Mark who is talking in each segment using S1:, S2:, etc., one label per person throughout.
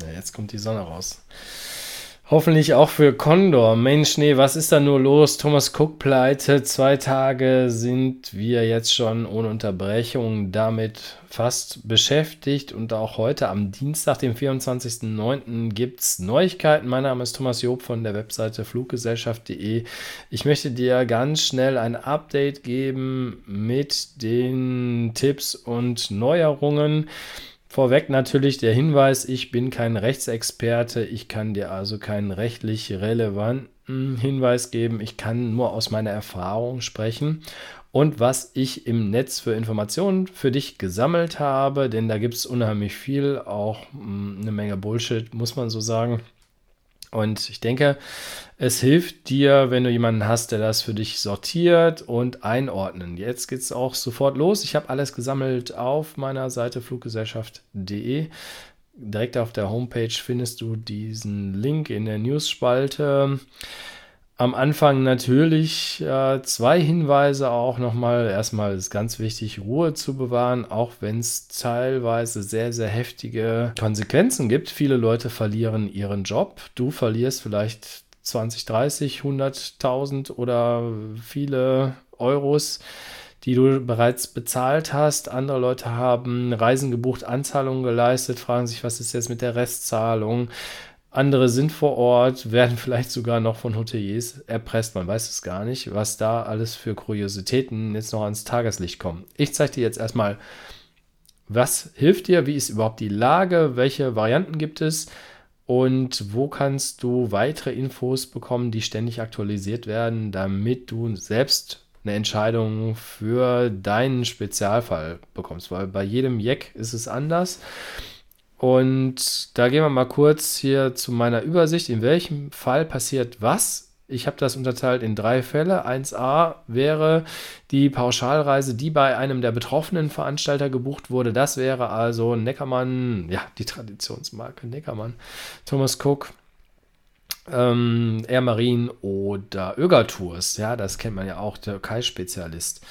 S1: Na, jetzt kommt die Sonne raus. Hoffentlich auch für Condor. Mensch, nee, was ist da nur los? Thomas Cook pleite. Zwei Tage sind wir jetzt schon ohne Unterbrechung damit fast beschäftigt. Und auch heute am Dienstag, dem 24.09. gibt es Neuigkeiten. Mein Name ist Thomas Job von der Webseite fluggesellschaft.de. Ich möchte dir ganz schnell ein Update geben mit den Tipps und Neuerungen. Vorweg natürlich der Hinweis, ich bin kein Rechtsexperte, ich kann dir also keinen rechtlich relevanten Hinweis geben, ich kann nur aus meiner Erfahrung sprechen und was ich im Netz für Informationen für dich gesammelt habe, denn da gibt es unheimlich viel, auch hm, eine Menge Bullshit, muss man so sagen. Und ich denke, es hilft dir, wenn du jemanden hast, der das für dich sortiert und einordnen. Jetzt geht es auch sofort los. Ich habe alles gesammelt auf meiner Seite fluggesellschaft.de. Direkt auf der Homepage findest du diesen Link in der News-Spalte. Am Anfang natürlich äh, zwei Hinweise auch nochmal. Erstmal ist ganz wichtig, Ruhe zu bewahren, auch wenn es teilweise sehr, sehr heftige Konsequenzen gibt. Viele Leute verlieren ihren Job. Du verlierst vielleicht 20, 30, 100.000 oder viele Euros, die du bereits bezahlt hast. Andere Leute haben Reisen gebucht, Anzahlungen geleistet, fragen sich, was ist jetzt mit der Restzahlung. Andere sind vor Ort, werden vielleicht sogar noch von Hoteliers erpresst, man weiß es gar nicht, was da alles für Kuriositäten jetzt noch ans Tageslicht kommen. Ich zeige dir jetzt erstmal, was hilft dir, wie ist überhaupt die Lage, welche Varianten gibt es und wo kannst du weitere Infos bekommen, die ständig aktualisiert werden, damit du selbst eine Entscheidung für deinen Spezialfall bekommst, weil bei jedem Jack ist es anders. Und da gehen wir mal kurz hier zu meiner Übersicht, in welchem Fall passiert was. Ich habe das unterteilt in drei Fälle. 1a wäre die Pauschalreise, die bei einem der betroffenen Veranstalter gebucht wurde. Das wäre also Neckermann, ja, die Traditionsmarke Neckermann, Thomas Cook, ähm, Air Marine oder Öger Tours. Ja, das kennt man ja auch, Türkei-Spezialist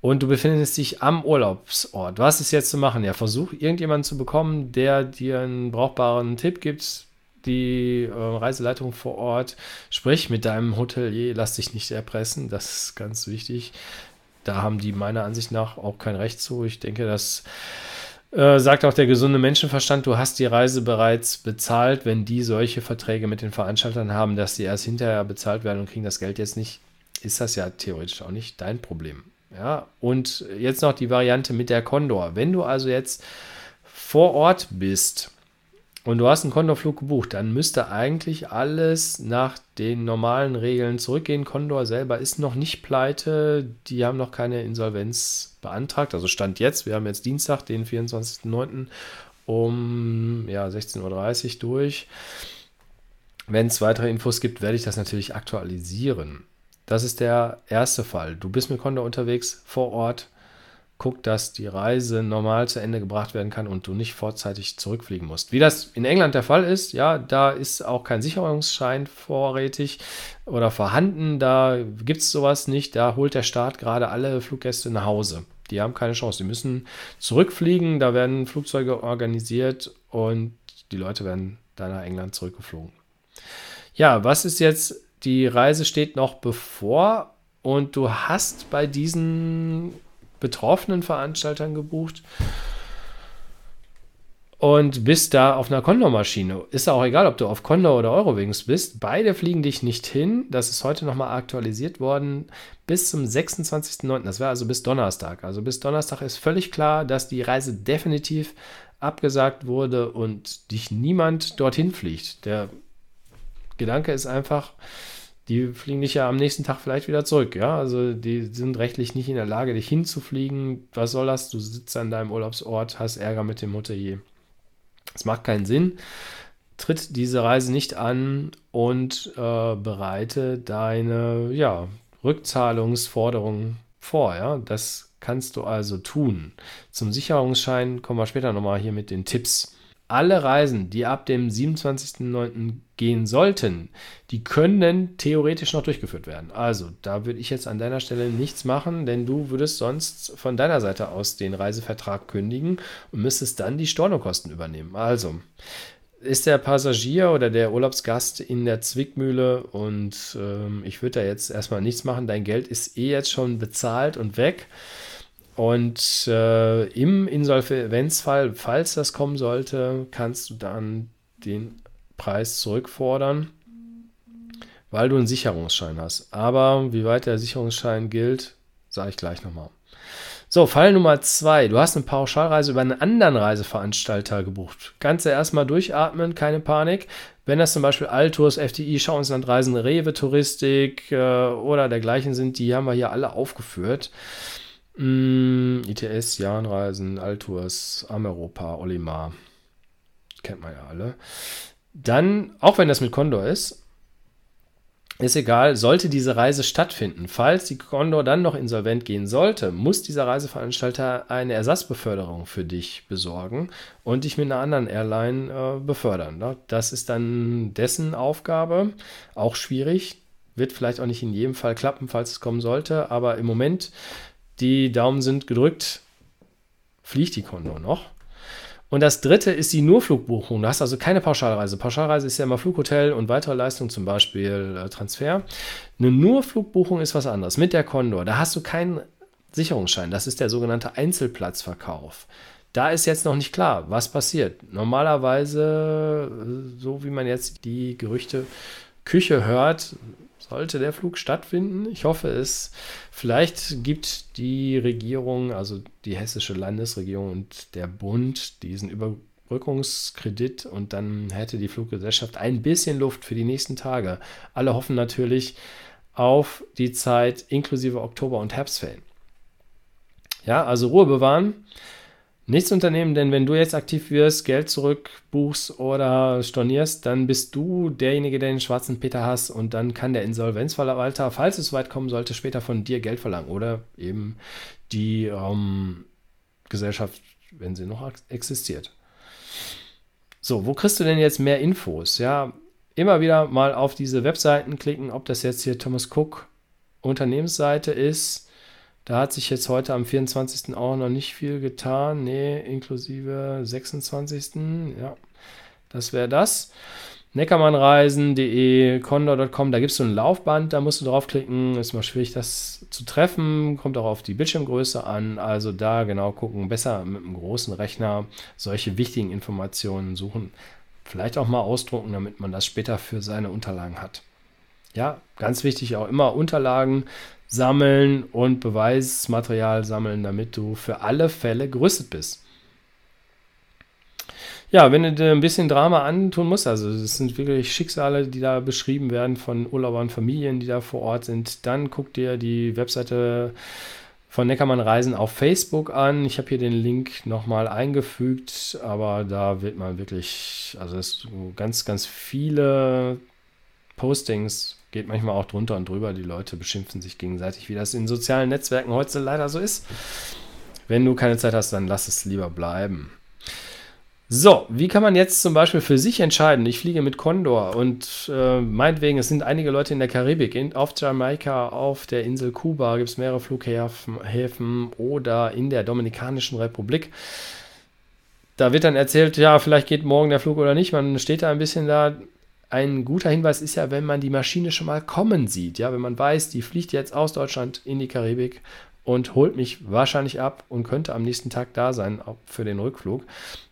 S1: und du befindest dich am Urlaubsort. Was ist jetzt zu machen? Ja, versuch irgendjemanden zu bekommen, der dir einen brauchbaren Tipp gibt. Die äh, Reiseleitung vor Ort, sprich mit deinem Hotelier, lass dich nicht erpressen, das ist ganz wichtig. Da haben die meiner Ansicht nach auch kein Recht zu. Ich denke, das äh, sagt auch der gesunde Menschenverstand, du hast die Reise bereits bezahlt, wenn die solche Verträge mit den Veranstaltern haben, dass sie erst hinterher bezahlt werden und kriegen das Geld jetzt nicht, ist das ja theoretisch auch nicht dein Problem. Ja, und jetzt noch die Variante mit der Condor. Wenn du also jetzt vor Ort bist und du hast einen Condor-Flug gebucht, dann müsste eigentlich alles nach den normalen Regeln zurückgehen. Condor selber ist noch nicht pleite, die haben noch keine Insolvenz beantragt. Also Stand jetzt, wir haben jetzt Dienstag, den 24.09. um ja, 16.30 Uhr durch. Wenn es weitere Infos gibt, werde ich das natürlich aktualisieren. Das ist der erste Fall. Du bist mit Condor unterwegs vor Ort, guck, dass die Reise normal zu Ende gebracht werden kann und du nicht vorzeitig zurückfliegen musst. Wie das in England der Fall ist, ja, da ist auch kein Sicherungsschein vorrätig oder vorhanden. Da gibt es sowas nicht. Da holt der Staat gerade alle Fluggäste nach Hause. Die haben keine Chance. Die müssen zurückfliegen. Da werden Flugzeuge organisiert und die Leute werden da nach England zurückgeflogen. Ja, was ist jetzt die Reise steht noch bevor und du hast bei diesen betroffenen Veranstaltern gebucht und bist da auf einer Condor-Maschine. Ist auch egal, ob du auf Condor oder Eurowings bist. Beide fliegen dich nicht hin. Das ist heute nochmal aktualisiert worden bis zum 26.09. Das wäre also bis Donnerstag. Also bis Donnerstag ist völlig klar, dass die Reise definitiv abgesagt wurde und dich niemand dorthin fliegt. Der Gedanke ist einfach, die fliegen dich ja am nächsten Tag vielleicht wieder zurück, ja. Also die sind rechtlich nicht in der Lage, dich hinzufliegen. Was soll das? Du sitzt an deinem Urlaubsort, hast Ärger mit dem Hotelier. Es macht keinen Sinn. Tritt diese Reise nicht an und äh, bereite deine ja, Rückzahlungsforderungen vor. Ja? Das kannst du also tun. Zum Sicherungsschein kommen wir später nochmal hier mit den Tipps alle Reisen, die ab dem 27.09. gehen sollten, die können theoretisch noch durchgeführt werden. Also, da würde ich jetzt an deiner Stelle nichts machen, denn du würdest sonst von deiner Seite aus den Reisevertrag kündigen und müsstest dann die Stornokosten übernehmen. Also, ist der Passagier oder der Urlaubsgast in der Zwickmühle und ähm, ich würde da jetzt erstmal nichts machen. Dein Geld ist eh jetzt schon bezahlt und weg. Und äh, im Insolvenzfall, falls das kommen sollte, kannst du dann den Preis zurückfordern, weil du einen Sicherungsschein hast. Aber wie weit der Sicherungsschein gilt, sage ich gleich nochmal. So, Fall Nummer zwei. Du hast eine Pauschalreise über einen anderen Reiseveranstalter gebucht. Kannst du erstmal durchatmen, keine Panik. Wenn das zum Beispiel Altours, FDI, Schauenslandreisen, Rewe Touristik äh, oder dergleichen sind, die haben wir hier alle aufgeführt. Mm, ITS, Jahnreisen, Altours, Ameropa, Olimar. Kennt man ja alle. Dann, auch wenn das mit Condor ist, ist egal, sollte diese Reise stattfinden. Falls die Condor dann noch insolvent gehen sollte, muss dieser Reiseveranstalter eine Ersatzbeförderung für dich besorgen und dich mit einer anderen Airline äh, befördern. Ne? Das ist dann dessen Aufgabe. Auch schwierig. Wird vielleicht auch nicht in jedem Fall klappen, falls es kommen sollte. Aber im Moment, die Daumen sind gedrückt, fliegt die Condor noch. Und das dritte ist die Nurflugbuchung. Du hast also keine Pauschalreise. Pauschalreise ist ja immer Flughotel und weitere Leistungen, zum Beispiel äh, Transfer. Eine Nurflugbuchung ist was anderes. Mit der Condor, da hast du keinen Sicherungsschein. Das ist der sogenannte Einzelplatzverkauf. Da ist jetzt noch nicht klar, was passiert. Normalerweise, äh, so wie man jetzt die Gerüchte Küche hört, sollte der Flug stattfinden. Ich hoffe es. Vielleicht gibt die Regierung, also die hessische Landesregierung und der Bund diesen Überbrückungskredit und dann hätte die Fluggesellschaft ein bisschen Luft für die nächsten Tage. Alle hoffen natürlich auf die Zeit inklusive Oktober und Herbstferien. Ja, also Ruhe bewahren nichts unternehmen, denn wenn du jetzt aktiv wirst, Geld zurückbuchst oder stornierst, dann bist du derjenige, der den schwarzen Peter hast und dann kann der Insolvenzverwalter, falls es weit kommen sollte, später von dir Geld verlangen oder eben die ähm, Gesellschaft, wenn sie noch existiert. So, wo kriegst du denn jetzt mehr Infos? Ja, immer wieder mal auf diese Webseiten klicken, ob das jetzt hier Thomas Cook Unternehmensseite ist da hat sich jetzt heute am 24. auch noch nicht viel getan. Nee, inklusive 26. Ja, das wäre das. Neckermannreisen.de, condor.com, da gibt es so ein Laufband, da musst du draufklicken. Ist mal schwierig, das zu treffen. Kommt auch auf die Bildschirmgröße an. Also da genau gucken. Besser mit einem großen Rechner solche wichtigen Informationen suchen. Vielleicht auch mal ausdrucken, damit man das später für seine Unterlagen hat. Ja, ganz wichtig auch immer Unterlagen sammeln und Beweismaterial sammeln, damit du für alle Fälle gerüstet bist. Ja, wenn du dir ein bisschen Drama antun musst, also es sind wirklich Schicksale, die da beschrieben werden von Urlaubern, Familien, die da vor Ort sind, dann guck dir die Webseite von Neckermann Reisen auf Facebook an. Ich habe hier den Link nochmal eingefügt, aber da wird man wirklich, also es ganz, ganz viele Postings geht manchmal auch drunter und drüber. Die Leute beschimpfen sich gegenseitig, wie das in sozialen Netzwerken heute leider so ist. Wenn du keine Zeit hast, dann lass es lieber bleiben. So, wie kann man jetzt zum Beispiel für sich entscheiden? Ich fliege mit Condor und äh, meinetwegen, es sind einige Leute in der Karibik, in, auf Jamaika, auf der Insel Kuba gibt es mehrere Flughäfen oder in der Dominikanischen Republik. Da wird dann erzählt, ja, vielleicht geht morgen der Flug oder nicht. Man steht da ein bisschen da, ein guter Hinweis ist ja, wenn man die Maschine schon mal kommen sieht. Ja, wenn man weiß, die fliegt jetzt aus Deutschland in die Karibik und holt mich wahrscheinlich ab und könnte am nächsten Tag da sein, für den Rückflug.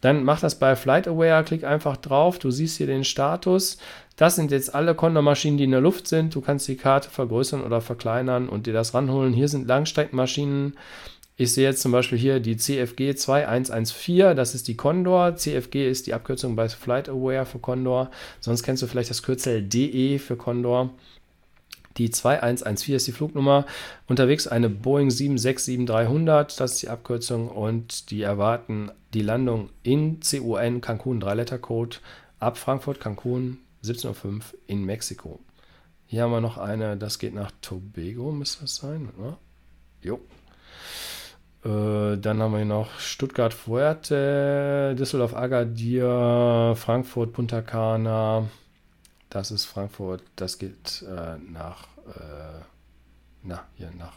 S1: Dann mach das bei Flight Aware, klick einfach drauf, du siehst hier den Status. Das sind jetzt alle Condor-Maschinen, die in der Luft sind. Du kannst die Karte vergrößern oder verkleinern und dir das ranholen. Hier sind Langstreckenmaschinen ich sehe jetzt zum Beispiel hier die CFG 2114, das ist die Condor. CFG ist die Abkürzung bei Flight Aware für Condor. Sonst kennst du vielleicht das Kürzel DE für Condor. Die 2114 ist die Flugnummer. Unterwegs eine Boeing 767-300, das ist die Abkürzung. Und die erwarten die Landung in CUN Cancun, 3-Letter-Code, ab Frankfurt, Cancun, 17.05 Uhr in Mexiko. Hier haben wir noch eine, das geht nach Tobago, müsste das sein, oder? Jo, dann haben wir noch Stuttgart Fuerte, Düsseldorf Agadir, Frankfurt Punta Cana. Das ist Frankfurt, das geht äh, nach, äh, na, hier nach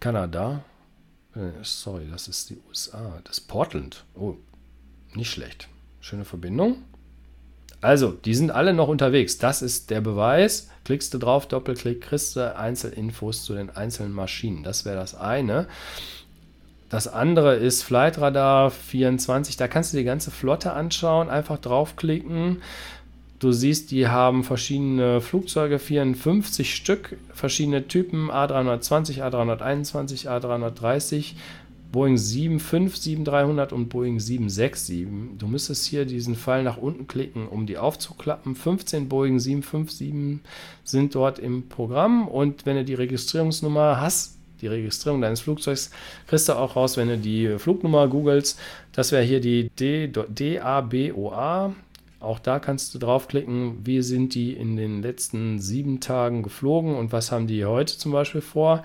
S1: Kanada. Äh, sorry, das ist die USA. Das ist Portland. Oh, nicht schlecht. Schöne Verbindung. Also, die sind alle noch unterwegs. Das ist der Beweis. Klickst du drauf, Doppelklick, kriegst du Einzelinfos zu den einzelnen Maschinen. Das wäre das eine. Das andere ist Flight Radar 24. Da kannst du die ganze Flotte anschauen. Einfach draufklicken. Du siehst, die haben verschiedene Flugzeuge, 54 Stück, verschiedene Typen, A320, A321, A330, Boeing 75, 7300 und Boeing 767. Du müsstest hier diesen Pfeil nach unten klicken, um die aufzuklappen. 15 Boeing 757 sind dort im Programm und wenn du die Registrierungsnummer hast, die Registrierung deines Flugzeugs, kriegst du auch raus, wenn du die Flugnummer googelst. Das wäre hier die DABOA auch da kannst du draufklicken, wie sind die in den letzten sieben Tagen geflogen und was haben die heute zum Beispiel vor.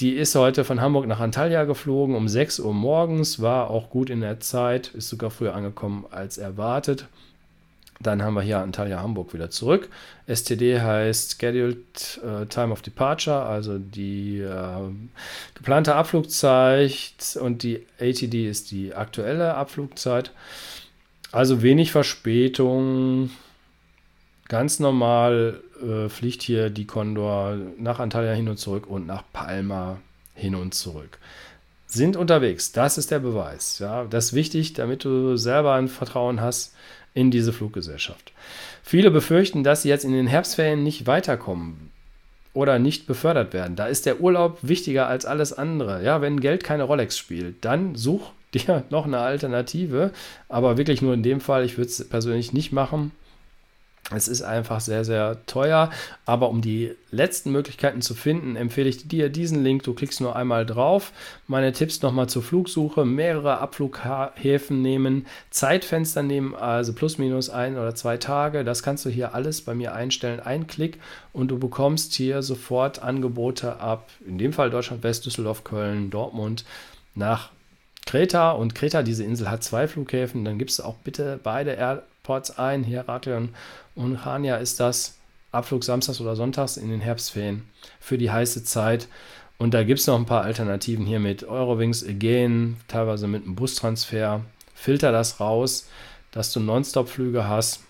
S1: Die ist heute von Hamburg nach Antalya geflogen um 6 Uhr morgens, war auch gut in der Zeit, ist sogar früher angekommen als erwartet. Dann haben wir hier Antalya Hamburg wieder zurück. STD heißt Scheduled uh, Time of Departure, also die uh, geplante Abflugzeit und die ATD ist die aktuelle Abflugzeit. Also wenig Verspätung. Ganz normal äh, fliegt hier die Condor nach Antalya hin und zurück und nach Palma hin und zurück. Sind unterwegs, das ist der Beweis. Ja, das ist wichtig, damit du selber ein Vertrauen hast in diese Fluggesellschaft. Viele befürchten, dass sie jetzt in den Herbstferien nicht weiterkommen oder nicht befördert werden. Da ist der Urlaub wichtiger als alles andere. Ja, wenn Geld keine Rolex spielt, dann such dir noch eine Alternative. Aber wirklich nur in dem Fall, ich würde es persönlich nicht machen. Es ist einfach sehr, sehr teuer, aber um die letzten Möglichkeiten zu finden, empfehle ich dir diesen Link. Du klickst nur einmal drauf. Meine Tipps nochmal zur Flugsuche: mehrere Abflughäfen nehmen, Zeitfenster nehmen, also plus minus ein oder zwei Tage. Das kannst du hier alles bei mir einstellen. Ein Klick und du bekommst hier sofort Angebote ab, in dem Fall Deutschland, West, Düsseldorf, Köln, Dortmund nach Kreta und Kreta, diese Insel hat zwei Flughäfen, dann gibst du auch bitte beide Airports ein, Heraklion und Chania ist das, Abflug samstags oder sonntags in den Herbstferien für die heiße Zeit. Und da gibt es noch ein paar Alternativen hier mit Eurowings, Aegean, teilweise mit einem Bustransfer. Filter das raus, dass du Nonstop-Flüge hast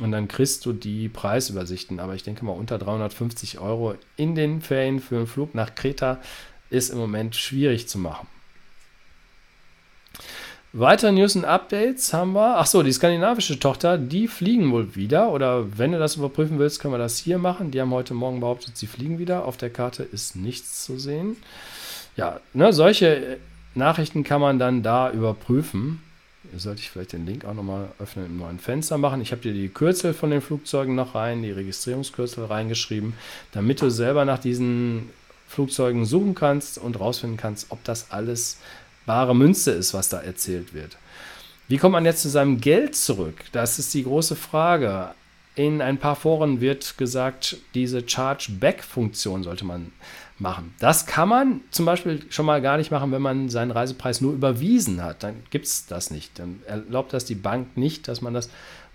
S1: und dann kriegst du die Preisübersichten. Aber ich denke mal, unter 350 Euro in den Ferien für einen Flug nach Kreta ist im Moment schwierig zu machen. Weitere News und Updates haben wir. Achso, die skandinavische Tochter, die fliegen wohl wieder. Oder wenn du das überprüfen willst, können wir das hier machen. Die haben heute Morgen behauptet, sie fliegen wieder. Auf der Karte ist nichts zu sehen. Ja, ne, solche Nachrichten kann man dann da überprüfen. Sollte ich vielleicht den Link auch nochmal öffnen im neuen Fenster machen. Ich habe dir die Kürzel von den Flugzeugen noch rein, die Registrierungskürzel reingeschrieben, damit du selber nach diesen Flugzeugen suchen kannst und rausfinden kannst, ob das alles bare Münze ist, was da erzählt wird. Wie kommt man jetzt zu seinem Geld zurück? Das ist die große Frage. In ein paar Foren wird gesagt, diese Chargeback-Funktion sollte man machen. Das kann man zum Beispiel schon mal gar nicht machen, wenn man seinen Reisepreis nur überwiesen hat. Dann gibt es das nicht. Dann erlaubt das die Bank nicht, dass man das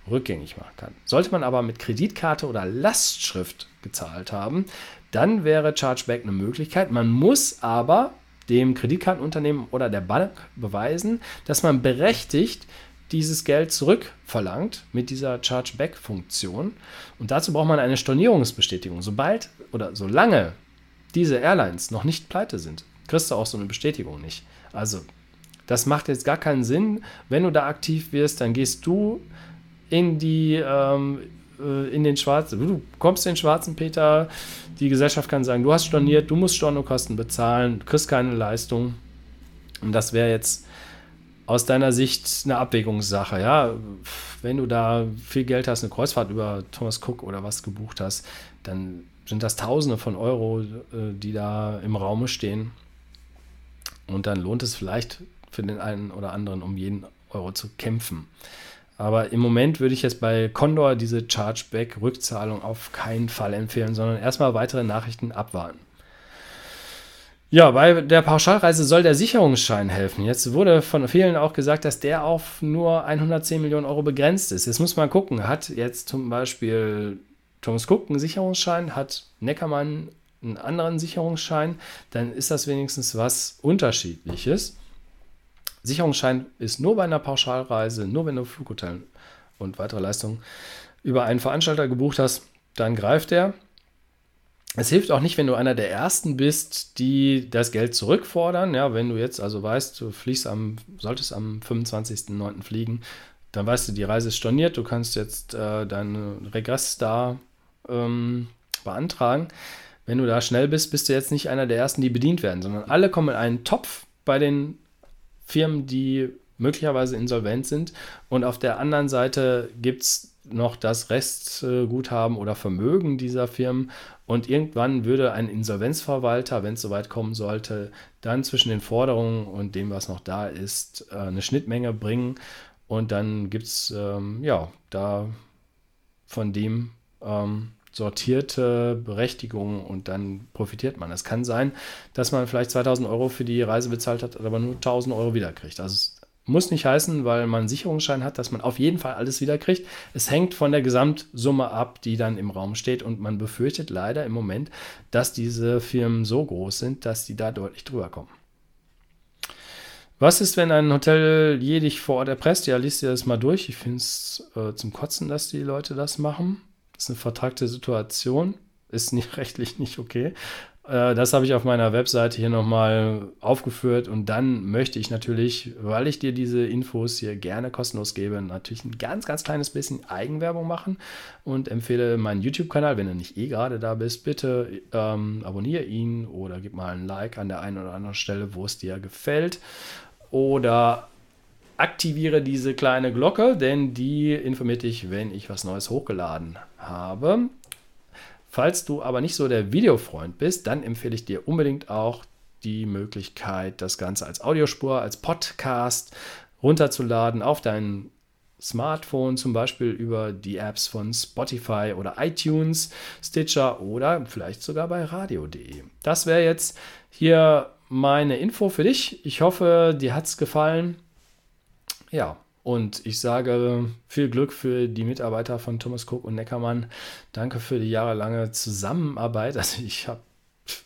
S1: rückgängig machen kann. Sollte man aber mit Kreditkarte oder Lastschrift gezahlt haben, dann wäre Chargeback eine Möglichkeit. Man muss aber dem Kreditkartenunternehmen oder der Bank beweisen, dass man berechtigt dieses Geld zurückverlangt mit dieser Chargeback-Funktion. Und dazu braucht man eine Stornierungsbestätigung. Sobald oder solange diese Airlines noch nicht pleite sind, kriegst du auch so eine Bestätigung nicht. Also, das macht jetzt gar keinen Sinn. Wenn du da aktiv wirst, dann gehst du in die ähm, äh, in den schwarzen, du kommst in den schwarzen Peter, die Gesellschaft kann sagen, du hast storniert, du musst Stornokosten bezahlen, du kriegst keine Leistung. Und das wäre jetzt aus deiner Sicht eine Abwägungssache, ja. Wenn du da viel Geld hast, eine Kreuzfahrt über Thomas Cook oder was gebucht hast, dann sind das Tausende von Euro, äh, die da im Raume stehen. Und dann lohnt es vielleicht für den einen oder anderen, um jeden Euro zu kämpfen. Aber im Moment würde ich jetzt bei Condor diese Chargeback-Rückzahlung auf keinen Fall empfehlen, sondern erstmal weitere Nachrichten abwarten. Ja, bei der Pauschalreise soll der Sicherungsschein helfen. Jetzt wurde von vielen auch gesagt, dass der auf nur 110 Millionen Euro begrenzt ist. Jetzt muss man gucken, hat jetzt zum Beispiel Thomas Cook einen Sicherungsschein, hat Neckermann einen anderen Sicherungsschein, dann ist das wenigstens was Unterschiedliches. Sicherungsschein ist nur bei einer Pauschalreise, nur wenn du Flughotel und weitere Leistungen über einen Veranstalter gebucht hast, dann greift er. Es hilft auch nicht, wenn du einer der ersten bist, die das Geld zurückfordern. Ja, wenn du jetzt also weißt, du fliegst am, solltest am 25.09. fliegen, dann weißt du, die Reise ist storniert, du kannst jetzt äh, deinen Regress da ähm, beantragen. Wenn du da schnell bist, bist du jetzt nicht einer der ersten, die bedient werden, sondern alle kommen in einen Topf bei den Firmen, die möglicherweise insolvent sind. Und auf der anderen Seite gibt es noch das Restguthaben oder Vermögen dieser Firmen. Und irgendwann würde ein Insolvenzverwalter, wenn es soweit kommen sollte, dann zwischen den Forderungen und dem, was noch da ist, äh, eine Schnittmenge bringen. Und dann gibt es ähm, ja da von dem ähm, sortierte Berechtigungen und dann profitiert man. Es kann sein, dass man vielleicht 2000 Euro für die Reise bezahlt hat, aber nur 1000 Euro wiederkriegt. Also es muss nicht heißen, weil man einen Sicherungsschein hat, dass man auf jeden Fall alles wiederkriegt. Es hängt von der Gesamtsumme ab, die dann im Raum steht. Und man befürchtet leider im Moment, dass diese Firmen so groß sind, dass die da deutlich drüber kommen. Was ist, wenn ein Hotel dich vor Ort erpresst? Ja, liest dir das mal durch. Ich finde es äh, zum Kotzen, dass die Leute das machen. Ist eine vertragte Situation. Ist nicht rechtlich nicht okay. Äh, das habe ich auf meiner Webseite hier nochmal aufgeführt und dann möchte ich natürlich, weil ich dir diese Infos hier gerne kostenlos gebe, natürlich ein ganz, ganz kleines bisschen Eigenwerbung machen und empfehle meinen YouTube-Kanal, wenn du nicht eh gerade da bist, bitte ähm, abonniere ihn oder gib mal ein Like an der einen oder anderen Stelle, wo es dir gefällt oder aktiviere diese kleine Glocke, denn die informiert dich, wenn ich was Neues hochgeladen habe. Falls du aber nicht so der Videofreund bist, dann empfehle ich dir unbedingt auch die Möglichkeit, das Ganze als Audiospur, als Podcast runterzuladen auf dein Smartphone, zum Beispiel über die Apps von Spotify oder iTunes, Stitcher oder vielleicht sogar bei radio.de. Das wäre jetzt hier meine Info für dich. Ich hoffe, dir hat es gefallen. Ja, und ich sage viel Glück für die Mitarbeiter von Thomas Cook und Neckermann. Danke für die jahrelange Zusammenarbeit. Also ich habe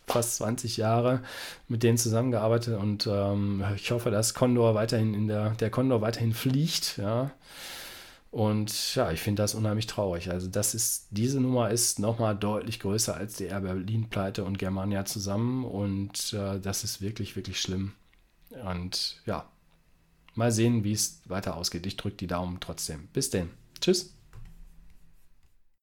S1: fast 20 Jahre mit denen zusammengearbeitet und ähm, ich hoffe, dass Condor weiterhin in der, der Condor weiterhin fliegt, ja. Und ja, ich finde das unheimlich traurig. Also das ist, diese Nummer ist nochmal deutlich größer als die Air Berlin-Pleite und Germania zusammen und äh, das ist wirklich, wirklich schlimm. Und ja, Mal sehen, wie es weiter ausgeht. Ich drücke die Daumen trotzdem. Bis denn. Tschüss.